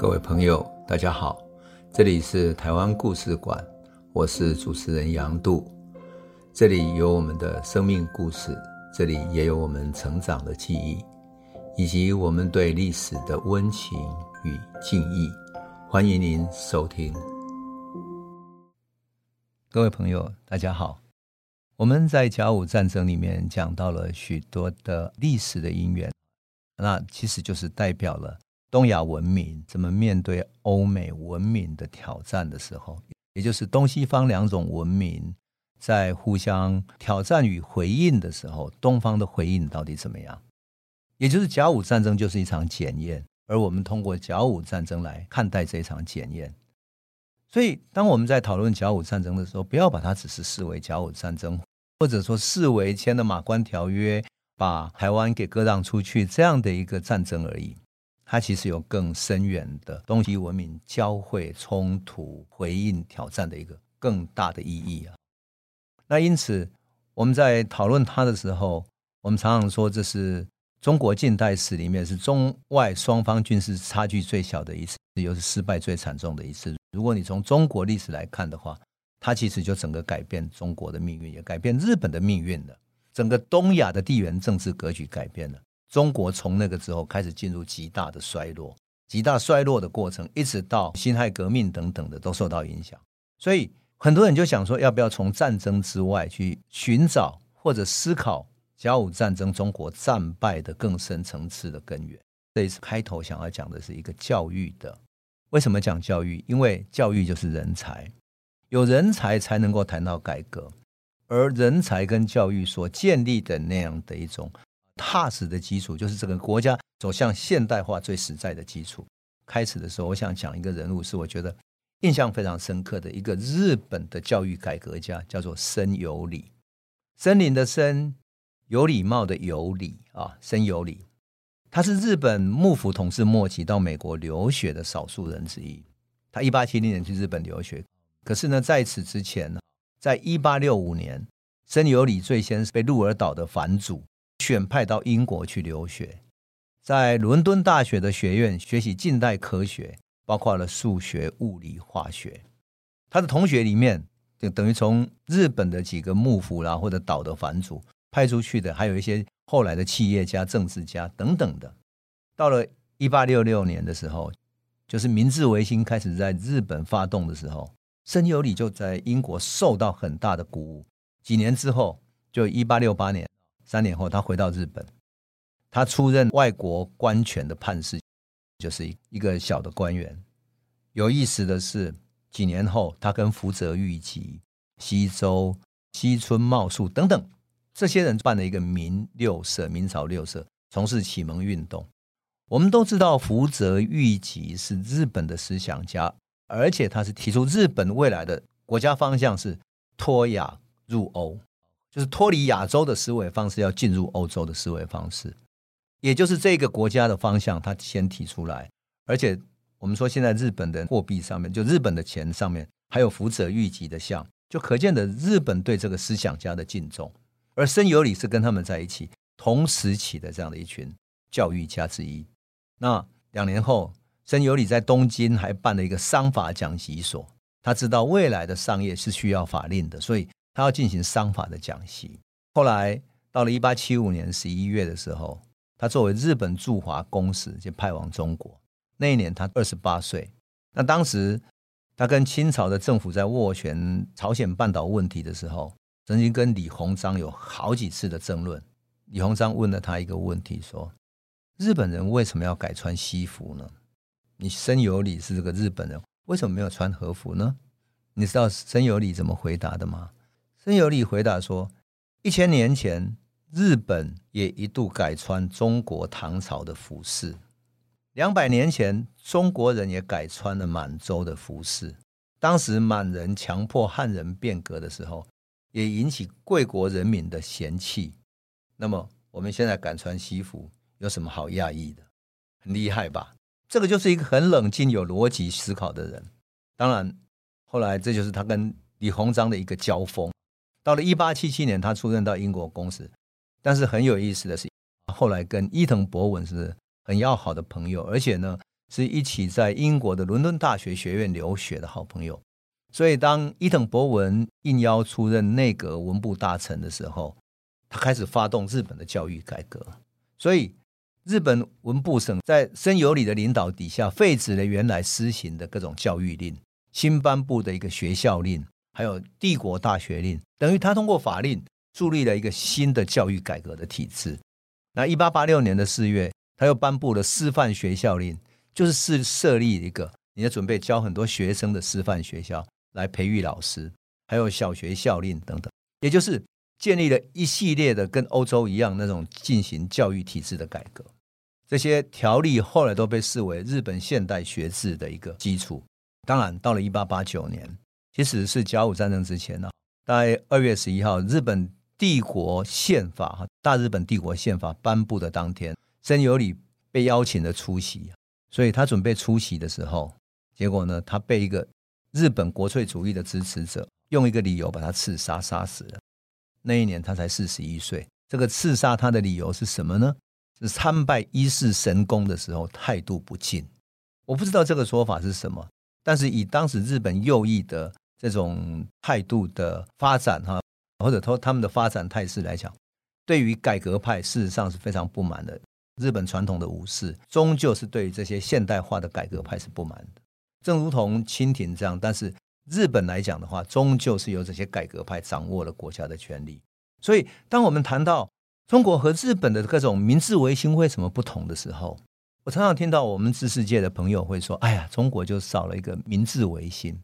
各位朋友，大家好，这里是台湾故事馆，我是主持人杨度，这里有我们的生命故事，这里也有我们成长的记忆，以及我们对历史的温情与敬意。欢迎您收听。各位朋友，大家好，我们在甲午战争里面讲到了许多的历史的因缘，那其实就是代表了。东亚文明怎么面对欧美文明的挑战的时候，也就是东西方两种文明在互相挑战与回应的时候，东方的回应到底怎么样？也就是甲午战争就是一场检验，而我们通过甲午战争来看待这场检验。所以，当我们在讨论甲午战争的时候，不要把它只是视为甲午战争，或者说视为签了马关条约，把台湾给割让出去这样的一个战争而已。它其实有更深远的东西文明交汇、冲突、回应、挑战的一个更大的意义啊。那因此，我们在讨论它的时候，我们常常说这是中国近代史里面是中外双方军事差距最小的一次，又是失败最惨重的一次。如果你从中国历史来看的话，它其实就整个改变中国的命运，也改变日本的命运了。整个东亚的地缘政治格局改变了。中国从那个之后开始进入极大的衰落，极大衰落的过程，一直到辛亥革命等等的都受到影响。所以很多人就想说，要不要从战争之外去寻找或者思考甲午战争中国战败的更深层次的根源？这一次开头想要讲的是一个教育的。为什么讲教育？因为教育就是人才，有人才才能够谈到改革，而人才跟教育所建立的那样的一种。踏实的基础就是这个国家走向现代化最实在的基础。开始的时候，我想讲一个人物，是我觉得印象非常深刻的一个日本的教育改革家，叫做森有礼。森林的森，有礼貌的有礼啊，森有礼。他是日本幕府统治末期到美国留学的少数人之一。他一八七零年去日本留学，可是呢，在此之前，在一八六五年，森有礼最先是被鹿儿岛的藩主。选派到英国去留学，在伦敦大学的学院学习近代科学，包括了数学、物理、化学。他的同学里面，就等于从日本的几个幕府啦或者岛的藩主派出去的，还有一些后来的企业家、政治家等等的。到了一八六六年的时候，就是明治维新开始在日本发动的时候，申有礼就在英国受到很大的鼓舞。几年之后，就一八六八年。三年后，他回到日本，他出任外国官权的判事，就是一个小的官员。有意思的是，几年后，他跟福泽谕吉、西周、西村茂树等等这些人办了一个明六社，明朝六社，从事启蒙运动。我们都知道，福泽谕吉是日本的思想家，而且他是提出日本未来的国家方向是脱亚入欧。就是脱离亚洲的思维方式，要进入欧洲的思维方式，也就是这个国家的方向，他先提出来。而且我们说，现在日本的货币上面，就日本的钱上面，还有福泽谕吉的像，就可见的日本对这个思想家的敬重。而森有礼是跟他们在一起同时期的这样的一群教育家之一。那两年后，森有礼在东京还办了一个商法讲习所，他知道未来的商业是需要法令的，所以。他要进行商法的讲习。后来到了一八七五年十一月的时候，他作为日本驻华公使就派往中国。那一年他二十八岁。那当时他跟清朝的政府在斡旋朝鲜半岛问题的时候，曾经跟李鸿章有好几次的争论。李鸿章问了他一个问题，说：“日本人为什么要改穿西服呢？你森有礼是这个日本人，为什么没有穿和服呢？”你知道森有礼怎么回答的吗？申有礼回答说：“一千年前，日本也一度改穿中国唐朝的服饰；两百年前，中国人也改穿了满洲的服饰。当时满人强迫汉人变革的时候，也引起贵国人民的嫌弃。那么，我们现在敢穿西服，有什么好讶异的？很厉害吧？这个就是一个很冷静、有逻辑思考的人。当然，后来这就是他跟李鸿章的一个交锋。”到了一八七七年，他出任到英国公使，但是很有意思的是，后来跟伊藤博文是很要好的朋友，而且呢，是一起在英国的伦敦大学学院留学的好朋友。所以，当伊藤博文应邀出任内阁文部大臣的时候，他开始发动日本的教育改革。所以，日本文部省在森有礼的领导底下，废止了原来施行的各种教育令，新颁布的一个学校令，还有帝国大学令，等于他通过法令树立了一个新的教育改革的体制。那一八八六年的四月，他又颁布了师范学校令，就是设设立一个你要准备教很多学生的师范学校。来培育老师，还有小学校令等等，也就是建立了一系列的跟欧洲一样那种进行教育体制的改革。这些条例后来都被视为日本现代学制的一个基础。当然，到了一八八九年，其实是甲午战争之前呢、啊，大概二月十一号，日本帝国宪法哈，大日本帝国宪法颁布的当天，森有礼被邀请的出席，所以他准备出席的时候，结果呢，他被一个。日本国粹主义的支持者用一个理由把他刺杀，杀死了。那一年他才四十一岁。这个刺杀他的理由是什么呢？是参拜伊势神宫的时候态度不敬。我不知道这个说法是什么，但是以当时日本右翼的这种态度的发展哈，或者说他们的发展态势来讲，对于改革派事实上是非常不满的。日本传统的武士终究是对于这些现代化的改革派是不满的。正如同清廷这样，但是日本来讲的话，终究是由这些改革派掌握了国家的权力。所以，当我们谈到中国和日本的各种明治维新为什么不同的时候，我常常听到我们知识界的朋友会说：“哎呀，中国就少了一个明治维新。”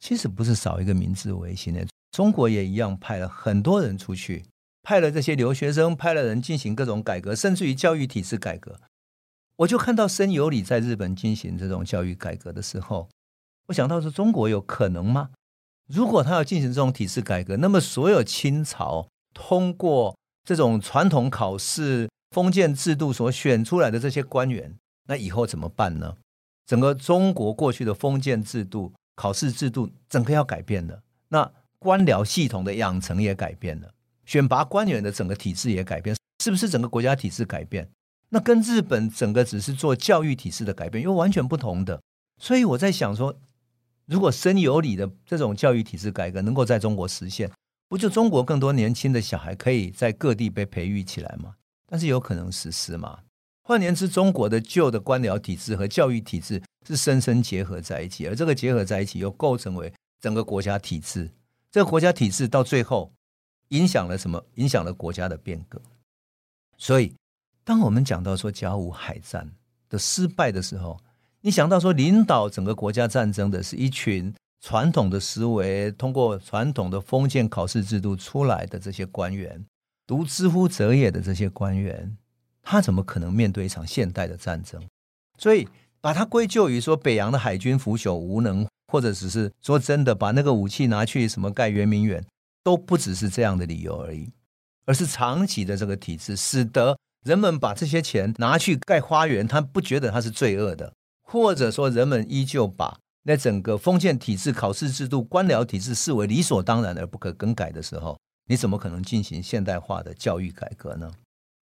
其实不是少一个明治维新的，中国也一样派了很多人出去，派了这些留学生，派了人进行各种改革，甚至于教育体制改革。我就看到森有礼在日本进行这种教育改革的时候，我想到说，中国有可能吗？如果他要进行这种体制改革，那么所有清朝通过这种传统考试、封建制度所选出来的这些官员，那以后怎么办呢？整个中国过去的封建制度、考试制度，整个要改变了。那官僚系统的养成也改变了，选拔官员的整个体制也改变，是不是整个国家体制改变？那跟日本整个只是做教育体制的改变又完全不同的，所以我在想说，如果深有理的这种教育体制改革能够在中国实现，不就中国更多年轻的小孩可以在各地被培育起来吗？但是有可能实施吗？换言之，中国的旧的官僚体制和教育体制是深深结合在一起，而这个结合在一起又构成为整个国家体制。这个国家体制到最后影响了什么？影响了国家的变革。所以。当我们讲到说甲午海战的失败的时候，你想到说领导整个国家战争的是一群传统的思维，通过传统的封建考试制度出来的这些官员，读知乎者也的这些官员，他怎么可能面对一场现代的战争？所以把它归咎于说北洋的海军腐朽无能，或者只是说真的把那个武器拿去什么盖圆明园，都不只是这样的理由而已，而是长期的这个体制使得。人们把这些钱拿去盖花园，他不觉得他是罪恶的，或者说人们依旧把那整个封建体制、考试制度、官僚体制视为理所当然而不可更改的时候，你怎么可能进行现代化的教育改革呢？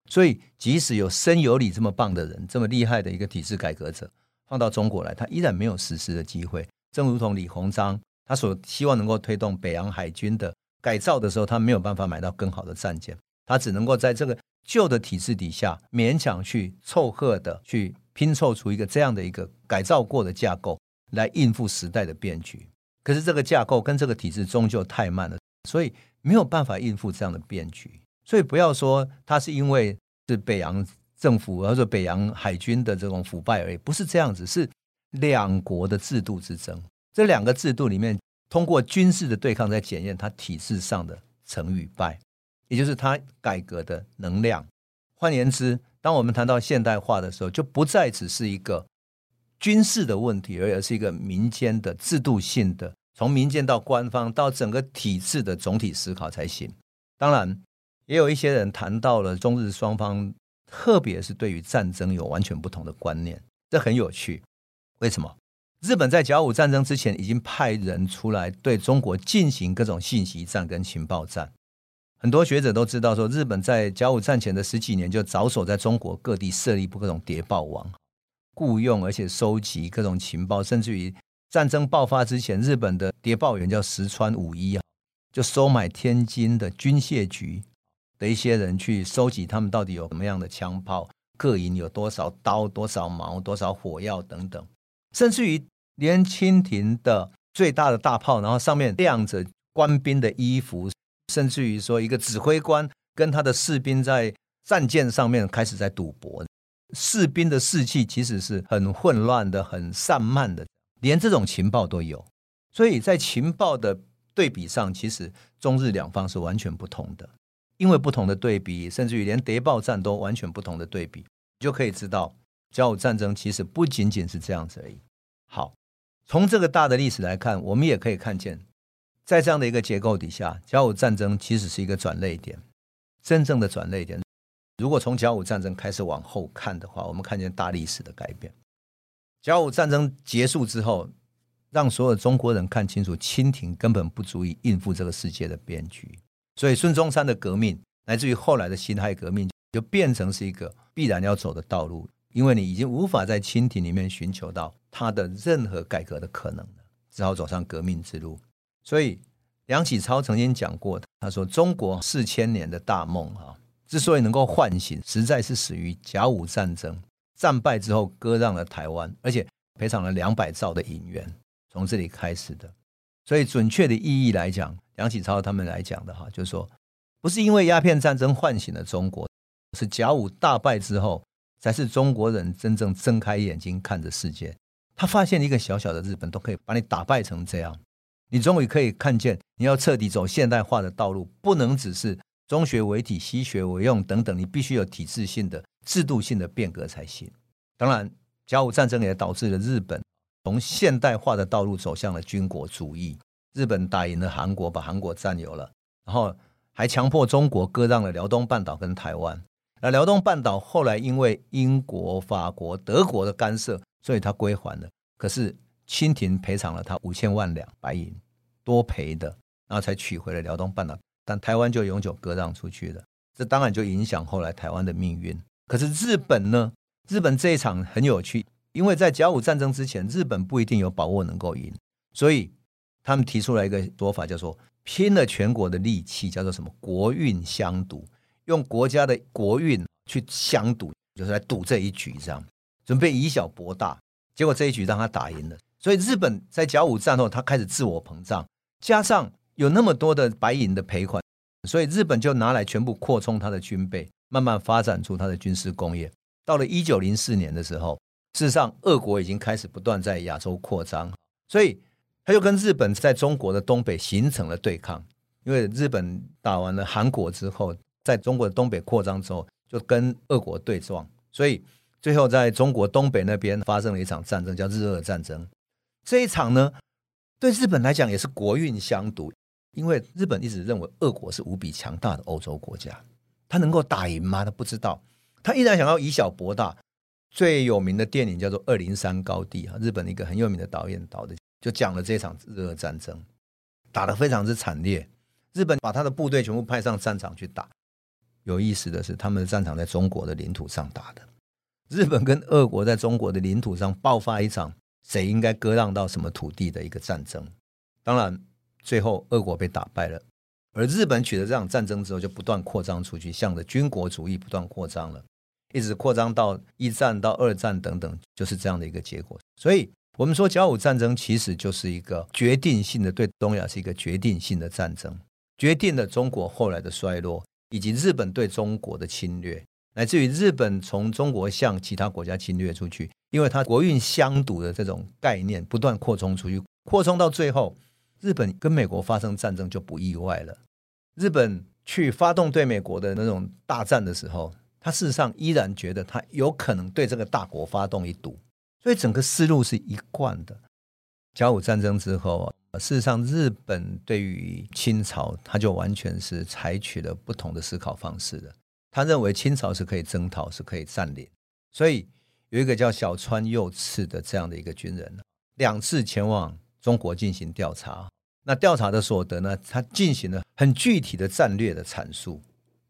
所以，即使有森有礼这么棒的人，这么厉害的一个体制改革者，放到中国来，他依然没有实施的机会。正如同李鸿章，他所希望能够推动北洋海军的改造的时候，他没有办法买到更好的战舰，他只能够在这个。旧的体制底下，勉强去凑合的去拼凑出一个这样的一个改造过的架构来应付时代的变局。可是这个架构跟这个体制终究太慢了，所以没有办法应付这样的变局。所以不要说它是因为是北洋政府或者北洋海军的这种腐败而已，不是这样子，是两国的制度之争。这两个制度里面，通过军事的对抗在检验它体制上的成与败。也就是他改革的能量。换言之，当我们谈到现代化的时候，就不再只是一个军事的问题，而是一个民间的制度性的，从民间到官方到整个体制的总体思考才行。当然，也有一些人谈到了中日双方，特别是对于战争有完全不同的观念，这很有趣。为什么？日本在甲午战争之前已经派人出来对中国进行各种信息战跟情报战。很多学者都知道，说日本在甲午战前的十几年就着手在中国各地设立各种谍报网，雇佣而且收集各种情报，甚至于战争爆发之前，日本的谍报员叫石川五一啊，就收买天津的军械局的一些人去收集他们到底有什么样的枪炮，各营有多少刀、多少矛、多少火药等等，甚至于连清廷的最大的大炮，然后上面亮着官兵的衣服，甚至于说一个指挥官跟他的士兵在。战舰上面开始在赌博，士兵的士气其实是很混乱的、很散漫的，连这种情报都有。所以在情报的对比上，其实中日两方是完全不同的。因为不同的对比，甚至于连谍报战都完全不同的对比，你就可以知道甲午战争其实不仅仅是这样子而已。好，从这个大的历史来看，我们也可以看见，在这样的一个结构底下，甲午战争其实是一个转捩点，真正的转捩点。如果从甲午战争开始往后看的话，我们看见大历史的改变。甲午战争结束之后，让所有中国人看清楚，清廷根本不足以应付这个世界的变局。所以孙中山的革命，乃至于后来的辛亥革命，就变成是一个必然要走的道路，因为你已经无法在清廷里面寻求到他的任何改革的可能了，只好走上革命之路。所以梁启超曾经讲过，他说：“中国四千年的大梦，哈。”之所以能够唤醒，实在是始于甲午战争战败之后割让了台湾，而且赔偿了两百兆的银元，从这里开始的。所以准确的意义来讲，梁启超他们来讲的哈，就是说，不是因为鸦片战争唤醒了中国，是甲午大败之后，才是中国人真正睁开眼睛看着世界。他发现一个小小的日本都可以把你打败成这样，你终于可以看见，你要彻底走现代化的道路，不能只是。中学为体，西学为用，等等，你必须有体制性的、制度性的变革才行。当然，甲午战争也导致了日本从现代化的道路走向了军国主义。日本打赢了韩国，把韩国占有了，然后还强迫中国割让了辽东半岛跟台湾。而辽东半岛后来因为英国、法国、德国的干涉，所以他归还了。可是清廷赔偿了他五千万两白银，多赔的，然后才取回了辽东半岛。但台湾就永久割让出去了，这当然就影响后来台湾的命运。可是日本呢？日本这一场很有趣，因为在甲午战争之前，日本不一定有把握能够赢，所以他们提出来一个说法，叫做拼了全国的力气，叫做什么国运相赌，用国家的国运去相赌，就是来赌这一局，这样准备以小博大。结果这一局让他打赢了，所以日本在甲午战后，他开始自我膨胀，加上。有那么多的白银的赔款，所以日本就拿来全部扩充他的军备，慢慢发展出他的军事工业。到了一九零四年的时候，事实上俄国已经开始不断在亚洲扩张，所以他就跟日本在中国的东北形成了对抗。因为日本打完了韩国之后，在中国的东北扩张之后，就跟俄国对撞，所以最后在中国东北那边发生了一场战争，叫日俄战争。这一场呢，对日本来讲也是国运相赌。因为日本一直认为俄国是无比强大的欧洲国家，他能够打赢吗？他不知道，他依然想要以小博大。最有名的电影叫做《二零三高地》啊，日本一个很有名的导演导的，就讲了这场日俄战争，打得非常之惨烈。日本把他的部队全部派上战场去打。有意思的是，他们的战场在中国的领土上打的。日本跟俄国在中国的领土上爆发一场谁应该割让到什么土地的一个战争。当然。最后，俄国被打败了，而日本取得这场战争之后，就不断扩张出去，向着军国主义不断扩张了，一直扩张到一战到二战等等，就是这样的一个结果。所以，我们说甲午战争其实就是一个决定性的，对东亚是一个决定性的战争，决定了中国后来的衰落，以及日本对中国的侵略，乃至于日本从中国向其他国家侵略出去，因为它国运相赌的这种概念不断扩充出去，扩充到最后。日本跟美国发生战争就不意外了。日本去发动对美国的那种大战的时候，他事实上依然觉得他有可能对这个大国发动一赌，所以整个思路是一贯的。甲午战争之后，事实上日本对于清朝，他就完全是采取了不同的思考方式的。他认为清朝是可以征讨，是可以占领，所以有一个叫小川右次的这样的一个军人，两次前往。中国进行调查，那调查的所得呢？他进行了很具体的战略的阐述，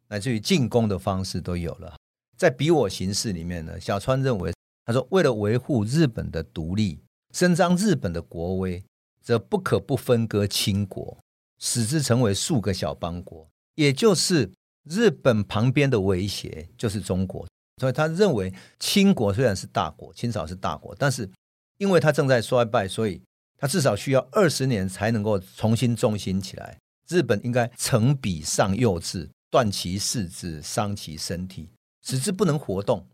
乃至于进攻的方式都有了。在比我形式里面呢，小川认为他说：“为了维护日本的独立，伸张日本的国威，则不可不分割清国，使之成为数个小邦国。也就是日本旁边的威胁就是中国。所以他认为清国虽然是大国，清朝是大国，但是因为他正在衰败，所以他至少需要二十年才能够重新重新起来。日本应该成比上幼稚，断其四肢，伤其身体，使之不能活动。”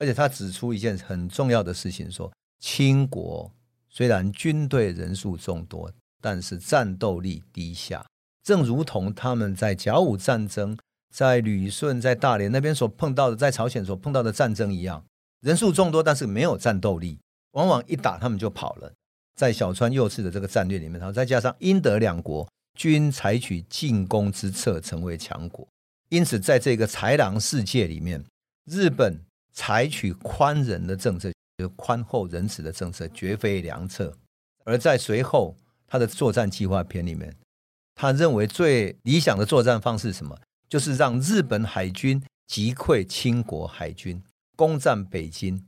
而且他指出一件很重要的事情，说清国虽然军队人数众多，但是战斗力低下，正如同他们在甲午战争、在旅顺、在大连那边所碰到的，在朝鲜所碰到的战争一样，人数众多，但是没有战斗力，往往一打他们就跑了。在小川右次的这个战略里面，然后再加上英德两国均采取进攻之策，成为强国，因此在这个豺狼世界里面，日本。采取宽仁的政策，就宽厚仁慈的政策，绝非良策。而在随后他的作战计划片里面，他认为最理想的作战方式是什么？就是让日本海军击溃清国海军，攻占北京，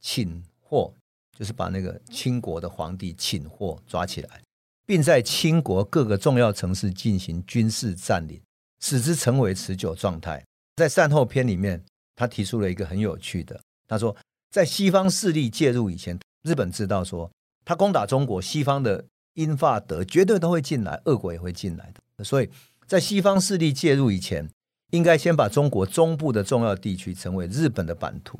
擒获，就是把那个清国的皇帝擒获抓起来，并在清国各个重要城市进行军事占领，使之成为持久状态。在善后篇里面。他提出了一个很有趣的，他说，在西方势力介入以前，日本知道说，他攻打中国，西方的英法德绝对都会进来，俄国也会进来的。所以在西方势力介入以前，应该先把中国中部的重要地区成为日本的版图。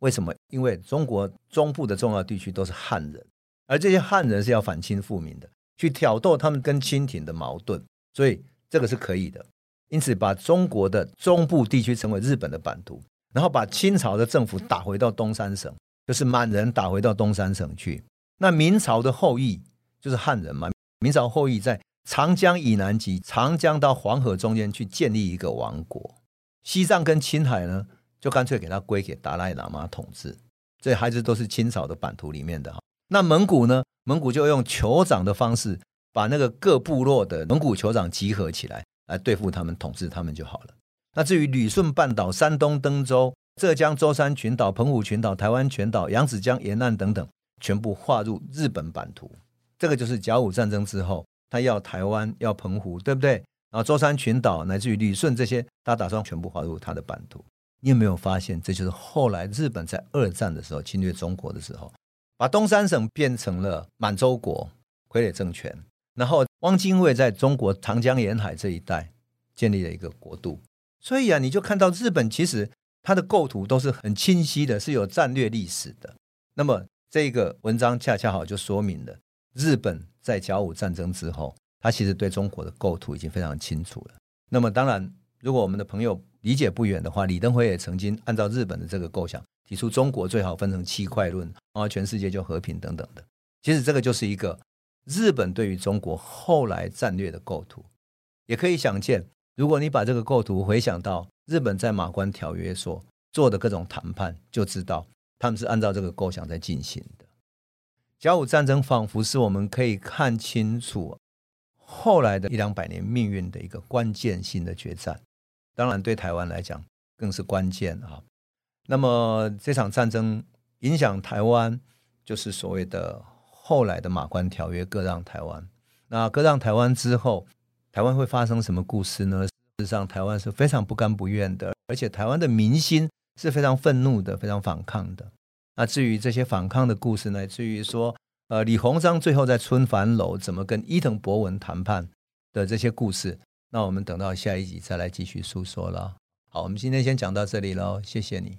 为什么？因为中国中部的重要地区都是汉人，而这些汉人是要反清复明的，去挑逗他们跟清廷的矛盾，所以这个是可以的。因此，把中国的中部地区成为日本的版图。然后把清朝的政府打回到东三省，就是满人打回到东三省去。那明朝的后裔就是汉人嘛。明朝后裔在长江以南及长江到黄河中间去建立一个王国。西藏跟青海呢，就干脆给它归给达赖喇嘛统治。这孩子都是清朝的版图里面的哈。那蒙古呢？蒙古就用酋长的方式，把那个各部落的蒙古酋长集合起来，来对付他们，统治他们就好了。那至于旅顺半岛、山东登州、浙江舟山群岛、澎湖群岛、台湾全岛、扬子江沿岸等等，全部划入日本版图。这个就是甲午战争之后，他要台湾、要澎湖，对不对？然后舟山群岛乃至于旅顺这些，他打算全部划入他的版图。你有没有发现，这就是后来日本在二战的时候侵略中国的时候，把东三省变成了满洲国傀儡政权，然后汪精卫在中国长江沿海这一带建立了一个国度。所以啊，你就看到日本其实它的构图都是很清晰的，是有战略历史的。那么这个文章恰恰好就说明了，日本在甲午战争之后，它其实对中国的构图已经非常清楚了。那么当然，如果我们的朋友理解不远的话，李登辉也曾经按照日本的这个构想，提出中国最好分成七块论，然后全世界就和平等等的。其实这个就是一个日本对于中国后来战略的构图，也可以想见。如果你把这个构图回想到日本在马关条约所做的各种谈判，就知道他们是按照这个构想在进行的。甲午战争仿佛是我们可以看清楚后来的一两百年命运的一个关键性的决战，当然对台湾来讲更是关键啊。那么这场战争影响台湾，就是所谓的后来的马关条约割让台湾。那割让台湾之后，台湾会发生什么故事呢？事实上，台湾是非常不甘不愿的，而且台湾的民心是非常愤怒的，非常反抗的。那至于这些反抗的故事呢？至于说，呃，李鸿章最后在春帆楼怎么跟伊藤博文谈判的这些故事，那我们等到下一集再来继续诉说了。好，我们今天先讲到这里喽，谢谢你。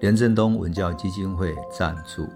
连振东文教基金会赞助。